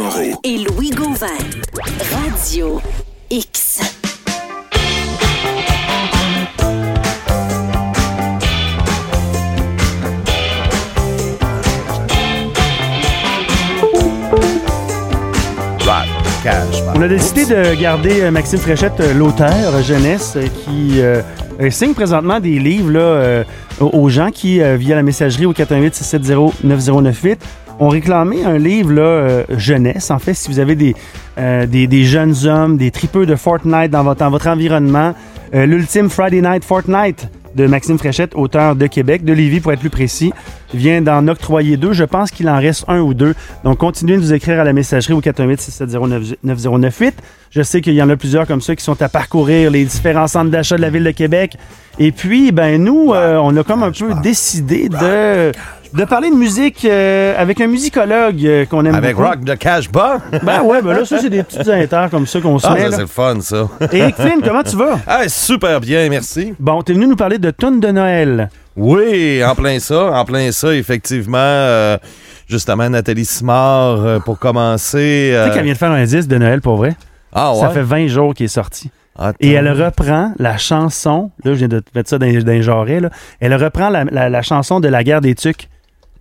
Moreau. et Louis Gauvin. Radio X. On a décidé de garder euh, Maxime Fréchette, euh, l'auteur euh, jeunesse, qui euh, signe présentement des livres là, euh, aux- aux gens qui, euh, via la messagerie au 418-670-9098, ont réclamé un livre là, euh, jeunesse. En fait, si vous avez des, euh, des, des jeunes hommes, des tripeux de Fortnite dans votre, dans votre environnement, euh, l'ultime Friday Night Fortnite de Maxime Fréchette, auteur de Québec, de Lévis pour être plus précis, vient d'en octroyer deux. Je pense qu'il en reste un ou deux. Donc, continuez de nous écrire à la messagerie au 418-670-9098. Je sais qu'il y en a plusieurs comme ça qui sont à parcourir les différents centres d'achat de la Ville de Québec. Et puis, ben nous, euh, on a comme un peu décidé de, de parler de musique euh, avec un musicologue euh, qu'on aime Avec beaucoup. Rock de Cash Bar? Ben ouais, ben là, ça, c'est des petites inters comme ça qu'on se Ah, met. là. c'est le fun, ça. Eric Flynn, comment tu vas? Ah, super bien, merci. Bon, t'es venu nous parler de Tune de Noël. Oui, en plein ça, en plein ça, effectivement. euh, justement, Nathalie Simard, pour commencer. Tu sais qu'elle vient de faire un disque de Noël pour vrai? Ah ouais? Ça fait 20 jours qu'il est sorti. Attends. Et elle reprend la chanson, là, je viens de te mettre ça dans, dans les jarrets, là. Elle reprend la, la- la chanson de la guerre des Tucs.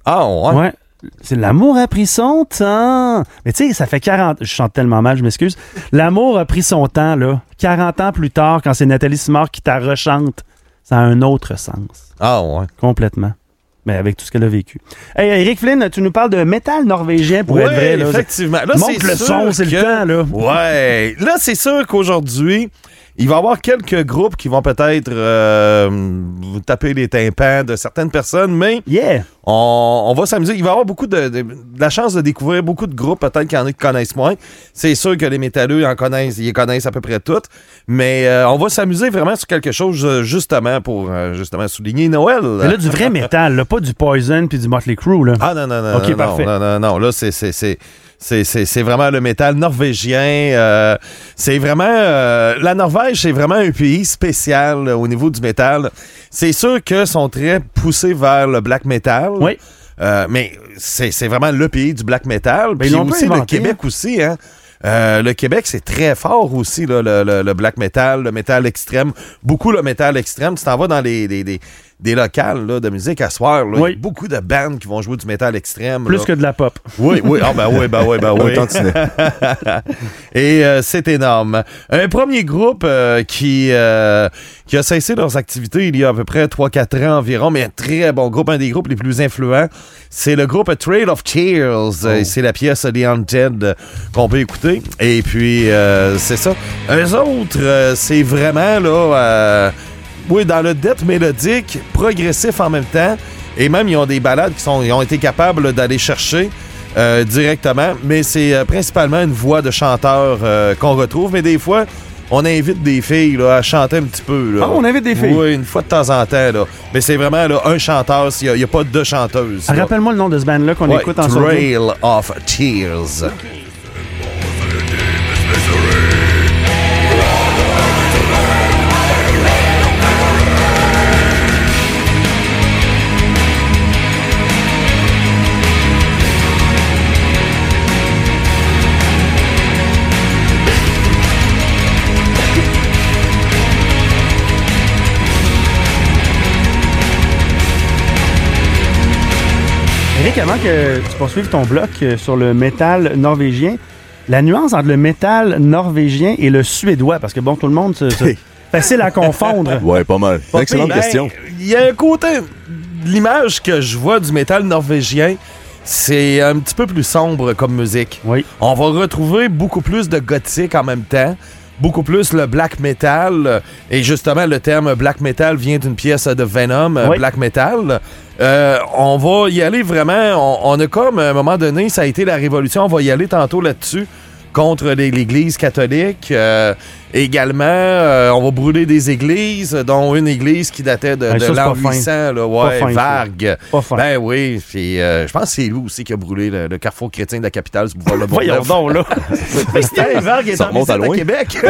Ah ouais? Ouais. C'est L'amour a pris son temps. Mais tu sais, ça fait 40... Je chante tellement mal, je m'excuse. L'amour a pris son temps, là. 40 ans plus tard, quand c'est Nathalie Simard qui t'a rechante, ça a un autre sens. Ah ouais. Complètement. Mais avec tout ce qu'elle a vécu. Hey, Eric Flynn, tu nous parles de métal norvégien pour Ouais, être vrai. Là. effectivement. Là, Montre le son, c'est le temps, là. Ouais. Là, c'est sûr qu'aujourd'hui, il va y avoir quelques groupes qui vont peut-être euh, vous taper les tympans de certaines personnes, mais Yeah! on, on va s'amuser. Il va y avoir beaucoup de, de- de la chance de découvrir beaucoup de groupes, peut-être qu'il y en a qui connaissent moins. C'est sûr que les métalleux en connaissent, ils connaissent à peu près toutes. Mais euh, on va s'amuser vraiment sur quelque chose euh, justement pour euh, justement souligner Noël. Mais là, du vrai métal, là, pas du Poison puis du Motley Crue. Là. Ah non, non, non. Ok, non, parfait. Non, non, non. Là, c'est. C'est, vraiment le métal norvégien. euh, c'est vraiment. euh, la Norvège, c'est vraiment un pays spécial euh, au niveau du métal. C'est sûr qu'ils sont très poussés vers le black metal. Oui. Euh, mais c'est, vraiment le pays du black metal. Ben, Puis peu aussi le Québec aussi, hein. Euh, le Québec, c'est très fort aussi, là, le, le- le black metal, le métal extrême. Beaucoup le métal extrême. Tu t'en vas dans les, des- des locales là, de musique à soir. là, Oui. il y a beaucoup de bandes qui vont jouer du métal extrême. Plus là. que de la pop. Oui, oui. Ah, ben oui, ben oui, ben oui. Et euh, c'est énorme. Un premier groupe euh, qui, euh, qui a cessé leurs activités il y a à peu près 3-4 ans environ, mais un très bon groupe, un des groupes les plus influents, c'est le groupe Trail of Tears. Euh, C'est la pièce The euh, qu'on peut écouter. Et puis, euh, c'est ça. Eux autres, euh, c'est vraiment, là, euh, oui, dans le death mélodique, progressif en même temps. Et même, ils ont des balades qui sont, ils ont été capables d'aller chercher euh, directement. Mais c'est euh, principalement une voix de chanteur euh, qu'on retrouve. Mais des fois, on invite des filles là, à chanter un petit peu. Là. Ah, on invite des filles? Oui, une fois de temps en temps. Là. Mais c'est vraiment là, un chanteur, il n'y a, pas deux chanteuses. Rappelle-moi le nom de ce band-là qu'on Ouais, écoute en. Trail of Tears. Eric, avant que tu poursuives ton bloc euh, sur le métal norvégien, la nuance entre le métal norvégien et le suédois, parce que bon, tout le monde, se- se- facile à confondre. Ouais, pas mal. Excellente Ben, question. Il y a un côté. L'image que je vois du métal norvégien, c'est un petit peu plus sombre comme musique. Oui. On va retrouver beaucoup plus de gothique en même temps. Beaucoup plus le black metal. Et justement, le terme black metal vient d'une pièce de Venom, Oui. black metal. Euh, on va y aller vraiment. On, on a comme, à un moment donné, ça a été la révolution. On va y aller tantôt là-dessus contre l'Église catholique. Euh, Également, euh, on va brûler des églises, dont une église qui datait de, c'est l'an pas fin. 800, là, Pas ouais. Pas fin. Ben oui, puis euh, je pense que c'est lui aussi qui a brûlé le, le carrefour chrétien de la capitale, ce boulevard le Voyons donc, là. Hey, Vargue est en à à. Québec.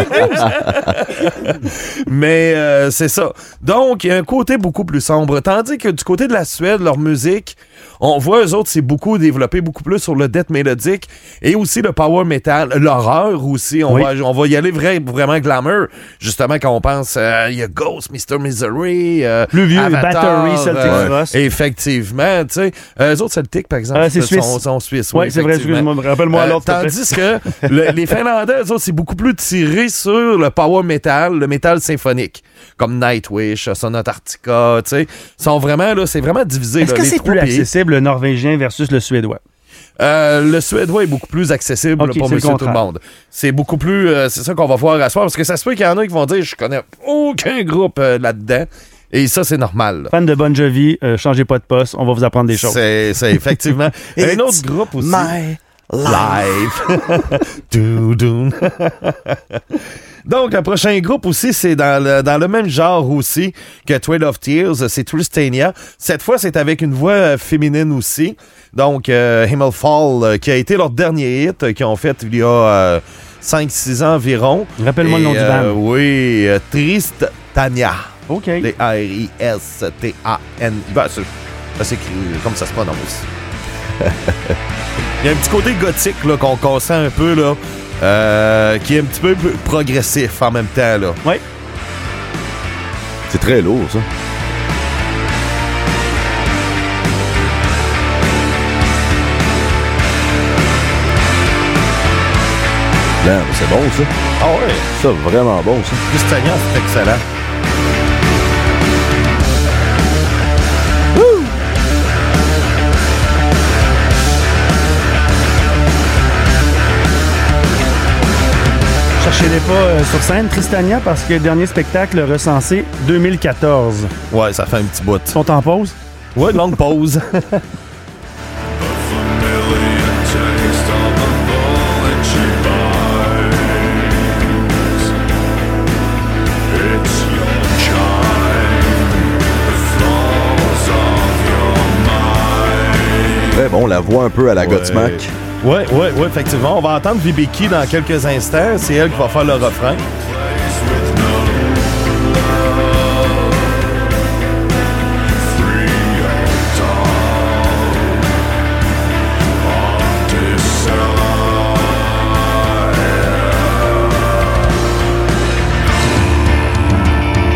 Mais euh, c'est ça. Donc, il y a un côté beaucoup plus sombre. Tandis que du côté de la Suède, leur musique, on voit eux autres, c'est beaucoup développé, beaucoup plus sur le death mélodique et aussi le power metal, l'horreur aussi. On, Oui. va, on va y aller vrai, vraiment glamour. Justement, quand on pense, euh, il y a Ghost, Mr. Misery, euh, Plus vieux, Avatar, Battery, Celtic euh, Frost. Effectivement, tu sais. Euh, eux autres, Celtic, par exemple, c'est sont, suisse. sont suisses. Oui, c'est vrai, excuse-moi, rappelle-moi l'autre. Tandis que le- les Finlandais, eux autres, c'est beaucoup plus tiré sur le power metal, le métal symphonique, comme Nightwish, Sonata Arctica, tu sais. Ils sont vraiment, là, c'est vraiment divisé. Est-ce que les c'est plus pays. accessible le norvégien versus le suédois? Euh, le suédois est beaucoup plus accessible pour monsieur tout le monde. C'est beaucoup plus. euh, c'est ça qu'on va voir à soir, parce que ça se peut qu'il y en a qui vont dire je connais aucun groupe euh, là-dedans. Et ça, c'est normal. Fan de Bon Jovi, changez pas de poste, on va vous apprendre des choses. C'est c'est effectivement. un It's autre groupe aussi. My Live. Doo-doo. Donc, le prochain groupe aussi, c'est dans le, dans le même genre aussi que Trail of Tears, c'est Tristania. Cette fois, c'est avec une voix euh, féminine aussi. Donc, euh, Himmelfall, euh, qui a été leur dernier hit, euh, qu'ils ont fait il y a euh, 5-6 ans environ. Rappelle-moi le nom du euh, band. Oui, euh, Tristania. OK. D-R-I-S-T-A-N. Ben, c'est- ça s'écrit comme ça se prononce. Il y a un petit côté gothique là, qu'on qu'on sent un peu, là, euh, qui est un petit peu plus progressif en même temps. Là. C'est très lourd, ça. C'est bon, ça. Ah ouais, Ça, vraiment bon, ça. Tristania, c'est excellent. Pas euh, sur scène, Tristania, parce que le dernier spectacle recensé 2014. Ouais, ça fait un petit bout. Ils sont en pause? Ouais, longue pause. Très bon, la voix un peu à la Ouais. Godsmack. Ouais, ouais, ouais, effectivement. On va entendre Vibiki dans quelques instants. C'est elle qui va faire le refrain.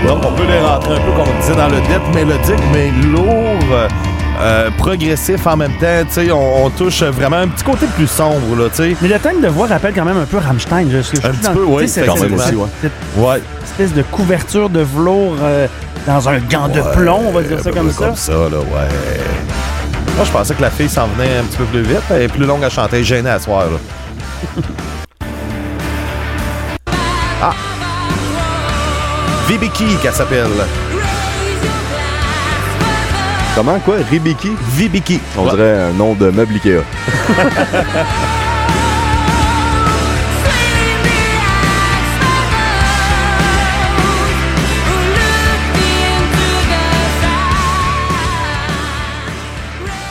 Donc, on peut les rentrer un peu, comme on disait, dans le death mélodique, mais lourd, euh, progressif en même temps. Tu sais, on, on touche vraiment un petit côté plus sombre, là, tu sais. Mais le thème de voix rappelle quand même un peu Rammstein. Je, je, je Un petit dans- peu, oui, cette- Quand même aussi, ouais. Cette Ouais. espèce de couverture de velours euh, dans un gant de plomb, on va dire ça comme ça. Comme ça, là, ouais. Moi, je pensais que la fille s'en venait un petit peu plus vite. Elle est plus longue à chanter. Gênée à soir, là. ah! Vibiki, qu'elle s'appelle. Comment, quoi? Ribiki? Vibiki. On Ouais. dirait un nom de meuble Ikea.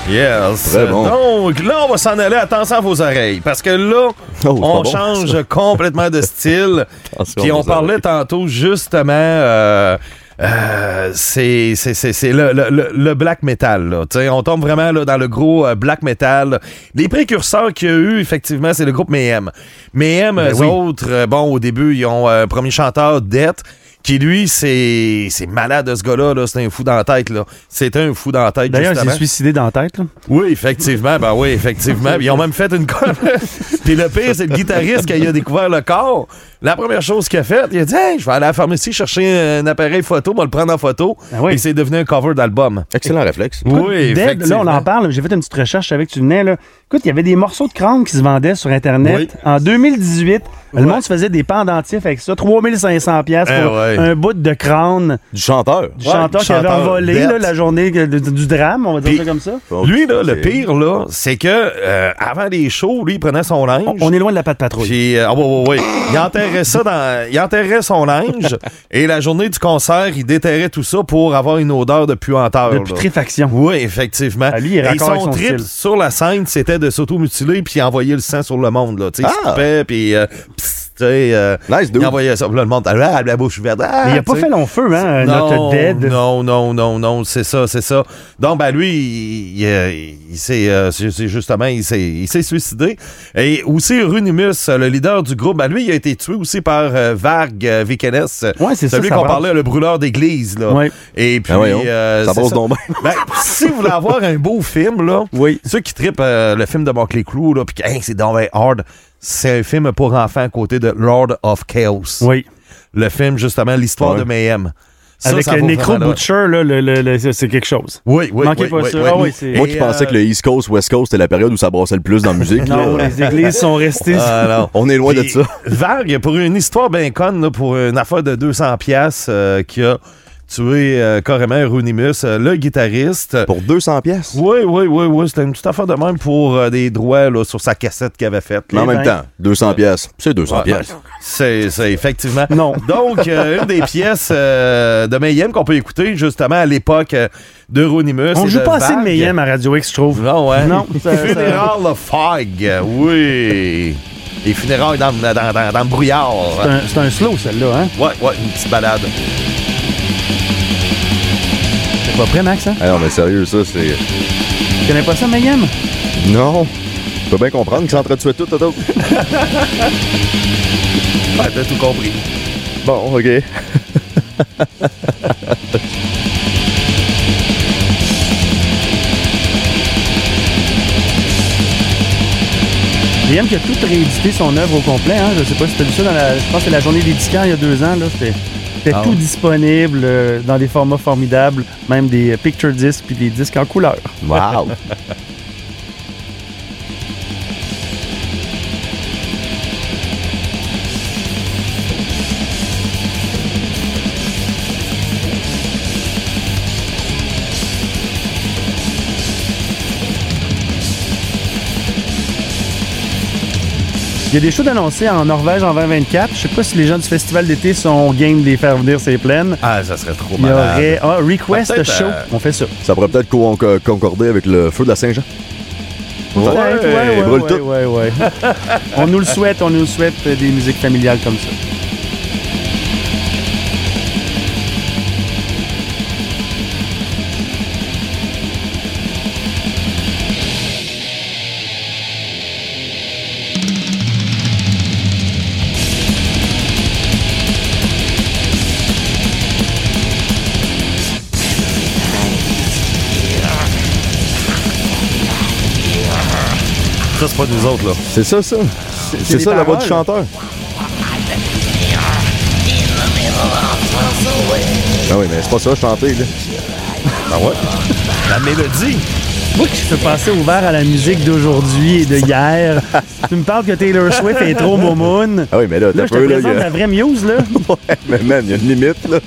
Yes. Très bon. Donc, là, on va s'en aller. Attention à vos oreilles. Parce que là, Oh, on bon. change complètement de style. Puis on parlait oreilles. tantôt justement, euh, euh, c'est c'est- c'est- c'est le, le- le- le black metal. Là. On tombe vraiment là, dans le gros euh, black metal. Les précurseurs qu'il y a eu, effectivement, c'est le groupe Mayhem. Mayhem, Ben eux oui. autres, euh, bon, au début, ils ont euh, un premier chanteur, Death, qui lui, c'est c'est malade, ce gars-là. -là, c'est un fou dans la tête. là. C'était un fou dans la tête, D'ailleurs, il s'est suicidé dans la tête. là. Oui, effectivement. Ben oui, effectivement. Ils ont même fait une. Puis le pire, c'est le guitariste qui a découvert le corps. La première chose qu'il a faite, il a dit Hey, je vais aller à la pharmacie chercher un appareil photo, moi le prendre en photo. Ah oui. Et c'est devenu un cover d'album. Excellent réflexe. Oui, Dead, là, on en parle. J'ai fait une petite recherche, je savais que tu venais. Là. Écoute, il y avait des morceaux de crâne qui se vendaient sur Internet. Oui. En 2018, le monde se faisait des pendentifs avec ça. 3500$ piastres Eh pour ouais. un bout de crâne Du chanteur. du Ouais, chanteur qui avait chanteur envolé là, la journée de- de- du drame, on va dire ça comme ça. Lui, là, le pire, là, c'est que euh, avant les shows, lui, il prenait son linge. On, on est loin de la patte patrouille. Puis, euh, ah, ouais, ouais, ouais. il enterrait ça dans. Il enterrait son linge et la journée du concert, il déterrait tout ça pour avoir une odeur de puanteur. De là. putréfaction. Oui, effectivement. Ah, lui, il Et son son trip style. sur la scène, c'était de s'auto-mutiler puis envoyer le sang sur le monde. Là. Tu sais, Il Ah! se coupait, puis euh, pss, sais, euh, Nice, dude. il envoyait ça. Puis là, le monde, ah, la bouche ouverte. Ah, Mais il a pas fait long feu, hein, non, notre dead. Non, non, non, non, c'est ça, c'est ça. Donc, ben lui, il, il, euh, il s'est, euh, justement, il s'est, il s'est suicidé. Et aussi, Runimus, le leader du groupe, ben lui, il a été tué aussi par euh, Varg euh, Vikenes. Ouais, c'est ça, Celui qu'on parlait, le brûleur d'église, là. Ouais. Et puis, Ah ouais, hein? euh, Ça passe donc bien. Ben, si vous voulez avoir un beau film, là, Oui. ceux qui trippent euh, le film de Buckley Clou, là, puis que, hey, c'est donc hard, c'est un film pour enfants à côté de Lord of Chaos. Oui. Le film, justement, l'histoire Ouais. de Mayhem. Ça, Avec ça Necro Butcher, là, le- le- le- c'est quelque chose. Oui, oui, Manquez oui, pas oui, ça. oui. Ah oui, Moi qui pensais euh, que le East Coast, West Coast, c'était la période où ça brassait le plus dans la musique. Non, là. les églises sont restées. Ah, non. On est loin de ça. Varg, pour une histoire bien conne, là, pour une affaire de 200 pièces qui a tué euh, carrément Runimus, euh, le guitariste. Pour 200 pièces. Oui, oui, oui, oui. C'était une petite affaire de même pour euh, des droits là, sur sa cassette qu'il avait faite. Mais en même temps, 200 pièces, c'est 200 Ouais. pièces. C'est, c'est effectivement. Non. Donc, euh, une des pièces euh, de Mayhem qu'on peut écouter justement à l'époque euh, de Runimus. On et joue pas assez de. Mayhem à Radio X, je trouve. Non, ouais. Non, ça- ça- Funeral of Fog, oui. Les funérailles dans, dans, dans, dans le brouillard. C'est un, c'est un slow, celle-là, hein? Ouais, ouais, une petite balade. T'es pas prêt, Max, hein? Ah non, mais sérieux, ça, c'est. Tu connais pas ça, Mayhem? Non. Tu peux bien comprendre qu'ils tuer tout, Toto. Ouais, t'as tout compris. Bon, OK. Mayhem qui a tout réédité son œuvre au complet, hein? Je sais pas si t'as vu ça dans la. Je pense que c'est la journée des disquaires il y a deux ans, là. C'était. Ah tout ouais. disponible euh, dans des formats formidables, même des picture discs puis des disques en couleur. Wow. Il y a des shows annoncés en Norvège en 2024. Je sais pas si les gens du festival d'été sont game de les faire venir ces plaines. Ah, ça serait trop Il y malade. aurait ah, Request Peut-être, Show. euh, On fait ça. Ça pourrait peut-être co- co- concorder avec le feu de la Saint-Jean. Ouais, ouais, ouais, tout. ouais, ouais. on nous le souhaite, on nous le souhaite euh, des musiques familiales comme ça. Ça, c'est pas nous autres, là. C'est ça, ça. C'est ça la voix du chanteur. Ah oui, mais c'est pas ça, chanter, là. Ah ouais? La mélodie. Moi qui suis passé ouvert à la musique d'aujourd'hui et de hier, tu me parles que Taylor Swift est trop momoun. Ah oui, mais là, Là, je te peu, présente la vraie Muse, là. Ouais, mais man, il y a une limite, là.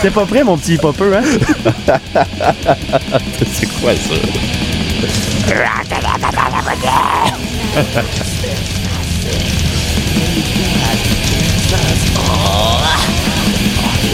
T'es pas prêt, mon petit popeux, hein? C'est quoi ça?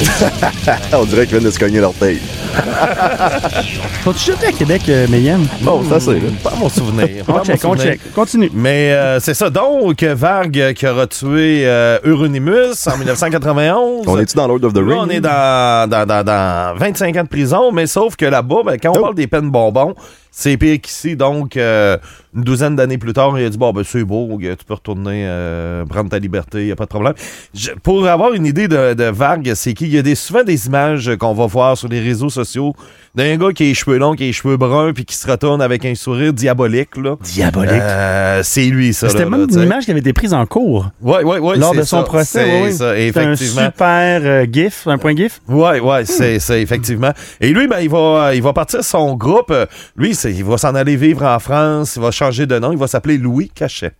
On dirait qu'ils viennent de se cogner l'orteil. Faut-tu jeter à Québec, euh, Mayhem? Bon, ça c'est, là. Pas mon souvenir. On mon check, on souvenir. check. Continue. Mais euh, c'est ça. Donc, Varg euh, qui aura tué euh, Euronymous en 1991. On est-tu dans Lord of the Là, Rings? on est dans, dans, dans, dans 25 ans de prison, mais sauf que là-bas, ben, quand on Oh. parle des peines bonbons, c'est pire qu'ici. Donc, euh, une douzaine d'années plus tard, il a dit Bon, ben, c'est beau, gars, tu peux retourner euh, prendre ta liberté, il n'y a pas de problème. Je- pour avoir une idée de, de Varg, c'est qu'il y a des, souvent des images qu'on va voir sur les réseaux sociaux d'un gars qui a les cheveux longs, qui a les cheveux bruns, puis qui se retourne avec un sourire diabolique. Là. Diabolique. Euh, c'est lui, ça. C'était même là, une image qui avait été prise en cours Ouais, ouais, ouais, lors de son ça, procès. C'est oui, oui. ça, C'était un effectivement. super euh, gif, un point gif. Ouais, ouais, c'est c'est effectivement. Et lui, ben, il va, il va partir son groupe. Euh, Lui, c'est- il va s'en aller vivre en France. Il va changer de nom. Il va s'appeler Louis Cachet.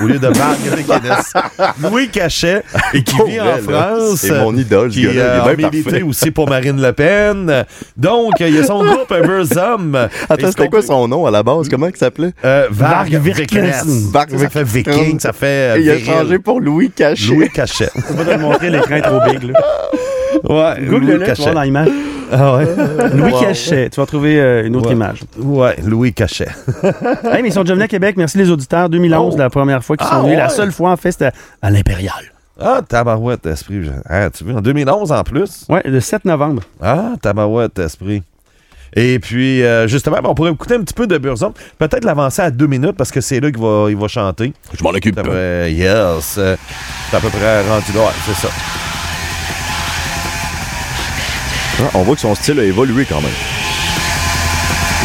au lieu de Guinness. Louis Cachet, et qui vit en. France. C'est mon idole, Qui euh, a milité aussi pour Marine Le Pen. Donc, il y a son groupe Burzum. Attends, c'était quoi son nom à la base? Comment il s'appelait? Euh, Varg. Virknes. Varg, Ça fait viking, ça fait euh, Il a changé pour Louis Cachet. Louis Cachet. On va te montrer, l'écran trop big. Là. Ouais, Google Louis le tu voir dans l'image. Ah ouais. Louis Wow. Cachet. Tu vas trouver euh, une autre Ouais. image. Ouais, Louis Cachet. Hey, mais ils sont déjà venus à Québec. Merci les auditeurs. 2011, Oh. la première fois qu'ils sont Ah, venus. La seule fois, en fait, c'était à l'Impérial. Ah, tabarouette, esprit. Ah, tu veux, en 2011 en plus? Ouais, le 7 novembre. Ah, tabarouette, esprit. Et puis, euh, justement, on pourrait écouter un petit peu de Burzum. Peut-être l'avancer à deux minutes parce que c'est là qu'il va, il va chanter. Je m'en occupe. Yes. euh, C'est à peu près rendu là. Ouais, c'est ça. Ah, on voit que son style a évolué quand même.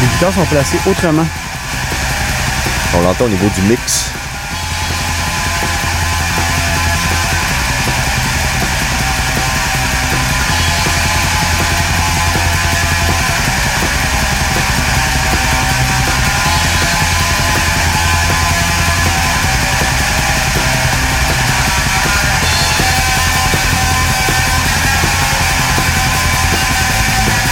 Les guitares sont placées autrement. On l'entend au niveau du mix.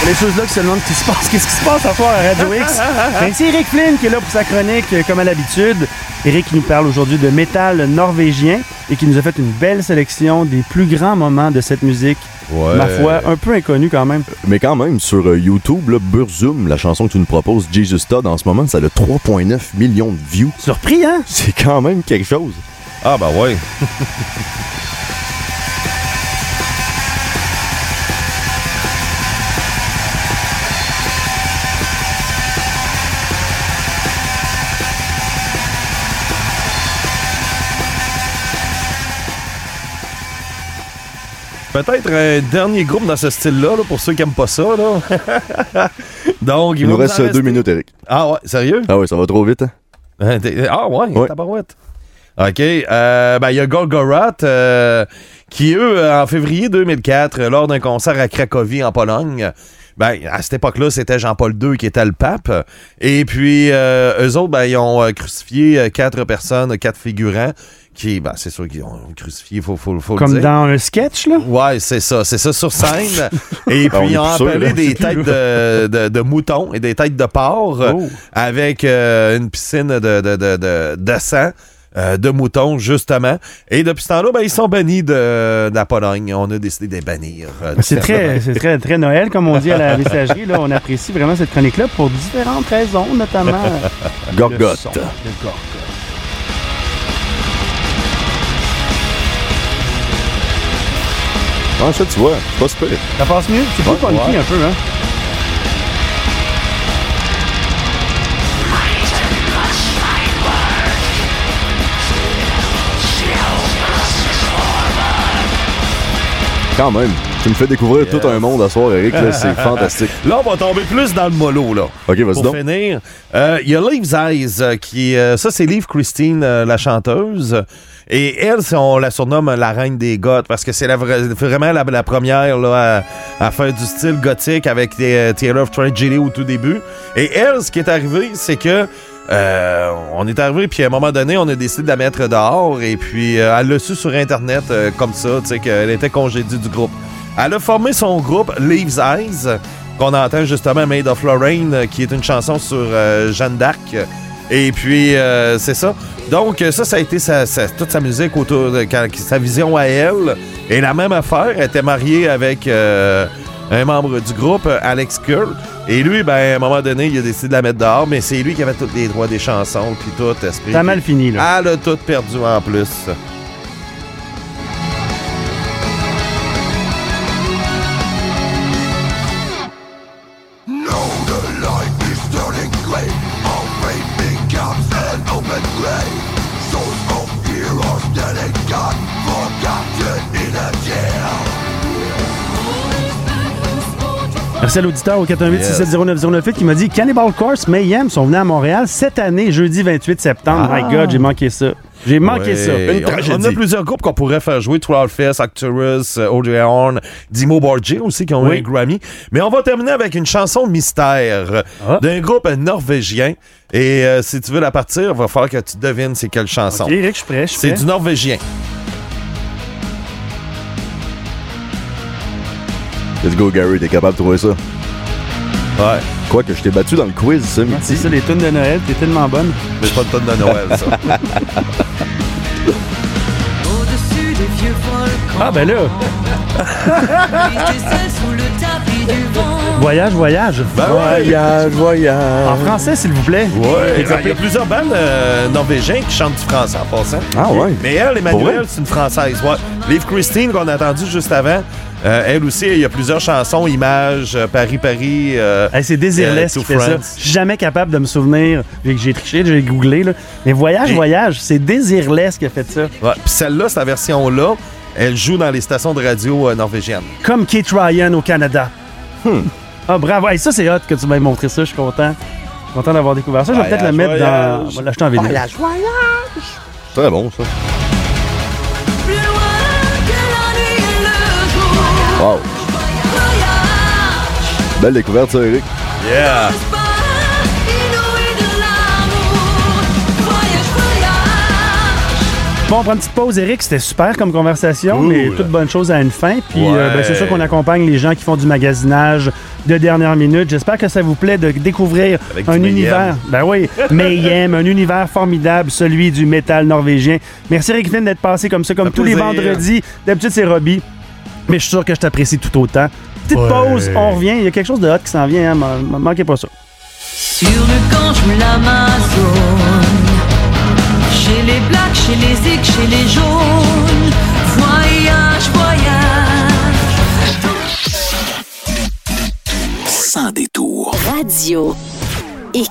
Les choses-là qui se demandent ce qui se passe, qu'est-ce qui se passe à soir à Radio X? Ben, c'est Eric Flynn qui est là pour sa chronique, euh, comme à l'habitude. Eric qui nous parle aujourd'hui de métal norvégien et qui nous a fait une belle sélection des plus grands moments de cette musique. Ouais. Ma foi, un peu inconnue quand même. Mais quand même, sur euh, YouTube, là, Burzum, la chanson que tu nous proposes, Jesus Todd, en ce moment, ça a 3,9 millions de views. Surpris, hein? C'est quand même quelque chose. Ah, ben ouais. Peut-être un dernier groupe dans ce style-là, là, pour ceux qui aiment pas ça. Là. Donc, Il nous reste deux rester- minutes, Eric. Ah ouais, sérieux? Ah ouais, ça va trop vite. Hein? Hein, Ah ouais, Ouais. tabarouette. OK. euh, ben, il y a Golgorat euh, qui, eux, euh, en février 2004, euh, lors d'un concert à Cracovie, en Pologne, ben, à cette époque-là, c'était Jean-Paul II qui était le pape. Et puis, euh, eux autres, ben, ils ont crucifié quatre personnes, quatre figurants, qui, ben, c'est sûr qu'ils ont crucifié, faut, faut, faut le Comme dire. dans un sketch, là? Ouais, c'est ça, c'est ça sur scène. Et Ben, on puis ils ont appelé des têtes de, de, de moutons et des têtes de porc Oh. avec euh, une piscine de, de, de, de, de sang. euh, de moutons, justement. Et depuis ce temps-là, ben, ils sont bannis de, de la Pologne. On a décidé de les bannir. euh, C'est très, c'est très, très Noël, comme on dit à la messagerie. Là, on apprécie vraiment cette chronique-là pour différentes raisons, notamment le Gorgotte. son, le Gorgotte. Ah, ça, tu vois, pas super. Ça passe mieux? C'est plus funky ouais. un peu, hein? Quand même. Tu me fais découvrir tout un monde à soir, Eric. là, C'est fantastique. Là, on va tomber plus dans le mollo, là. Ok, vas-y Pour donc. finir, euh, il y a Liv Eyes euh, qui. euh, ça, c'est Liv Christine, euh, la chanteuse. Et elle, on la surnomme la reine des goths parce que c'est vraiment la, la première là, à, à faire du style gothique avec Theater of Tragedy au tout début. Et elle, ce qui est arrivé, c'est que. Euh, on est arrivé, puis à un moment donné, on a décidé de la mettre dehors, et puis euh, elle l'a su sur Internet euh, comme ça, tu sais, qu'elle était congédiée du groupe. Elle a formé son groupe Leaves Eyes, qu'on entend justement Made of Lorraine, qui est une chanson sur Jeanne d'Arc. Et puis, c'est ça. Donc, ça, ça a été sa- toute sa musique autour de sa vision à elle. Et la même affaire, elle était mariée avec un membre du groupe, Alex Kerr. Et lui, ben, à un moment donné, il a décidé de la mettre dehors, mais c'est lui qui avait tous les droits des chansons, puis tout, esprit. Ça a mal fini, là. Elle a tout perdu en plus. Merci à l'auditeur au 418-670-9098 qui m'a dit Cannibal Corpse, Mayhem sont venus à Montréal cette année, jeudi 28 septembre. Ah. My God, j'ai manqué ça. J'ai manqué Ouais. ça. Une On- On, tragédie. a plusieurs groupes qu'on pourrait faire jouer. Troll Fest, Acturus, euh, Audrey Horn, Dimo Borgir aussi qui ont Oui. eu un Grammy. Mais on va terminer avec une chanson mystère Ah. d'un groupe norvégien. Et euh, si tu veux la partir, il va falloir que tu devines c'est quelle chanson. Ok, Eric, je suis prêt. C'est du norvégien. Let's go, Gary, t'es capable de trouver ça? Ouais. Quoi que je t'ai battu dans le quiz ce Ah, C'est midi. ça, les tunes de Noël, t'es tellement bonne. Mais c'est pas de tonne de Noël, ça. Au-dessus des vieux volcans. Ah, ben là, voyage, voyage. Ben. Voyage, voyage. En français, s'il vous plaît. Ouais. Il y a plusieurs bandes euh, norvégiens qui chantent du français en passant. Ah ouais. Mais elle, Emmanuel, c'est une française. Ouais. Liv Christine, qu'on a entendu juste avant, euh, elle aussi, il y a plusieurs chansons, Images, euh, Paris, Paris. euh, Hey, c'est Désirless Euh, qui fait ça. Je suis jamais capable de me souvenir. J'ai j'ai triché, j'ai googlé. Là. Mais Voyage, Et- Voyage, c'est Désirless qui a fait ça. ouais. Puis celle-là, cette version-là, elle joue dans les stations de radio euh, norvégiennes. Comme Kate Ryan au Canada. Hmm. Ah, bravo. Hey, ça, c'est hot que tu m'aies montré ça. Je suis content. Content d'avoir découvert ça. Je vais peut-être le Voyage, mettre dans. voyage. Je vais l'acheter en vidéo. Très bon, ça. Wow. Belle découverte, ça, Eric. Yeah! Bon, on prend une petite pause, Eric. C'était super comme conversation, Cool. mais toute bonne chose a une fin. Puis, Ouais. euh, ben, c'est sûr qu'on accompagne les gens qui font du magasinage de dernière minute. J'espère que ça vous plaît de découvrir Avec un univers. Ben oui, Mayhem, un univers formidable, celui du métal norvégien. Merci, Eric Flynn, d'être passé comme ça, comme Ça tous les vendredis. D'habitude, c'est Robbie. Mais je suis sûr que je t'apprécie tout autant. Petite Ouais. pause, on revient. Il y a quelque chose de hot qui s'en vient. Hein? Man- man- Manquez pas ça. Sur le Gange ou l'Amazone, chez les blacks, chez les zigs, chez les jaunes, voyage, voyage. Radio X.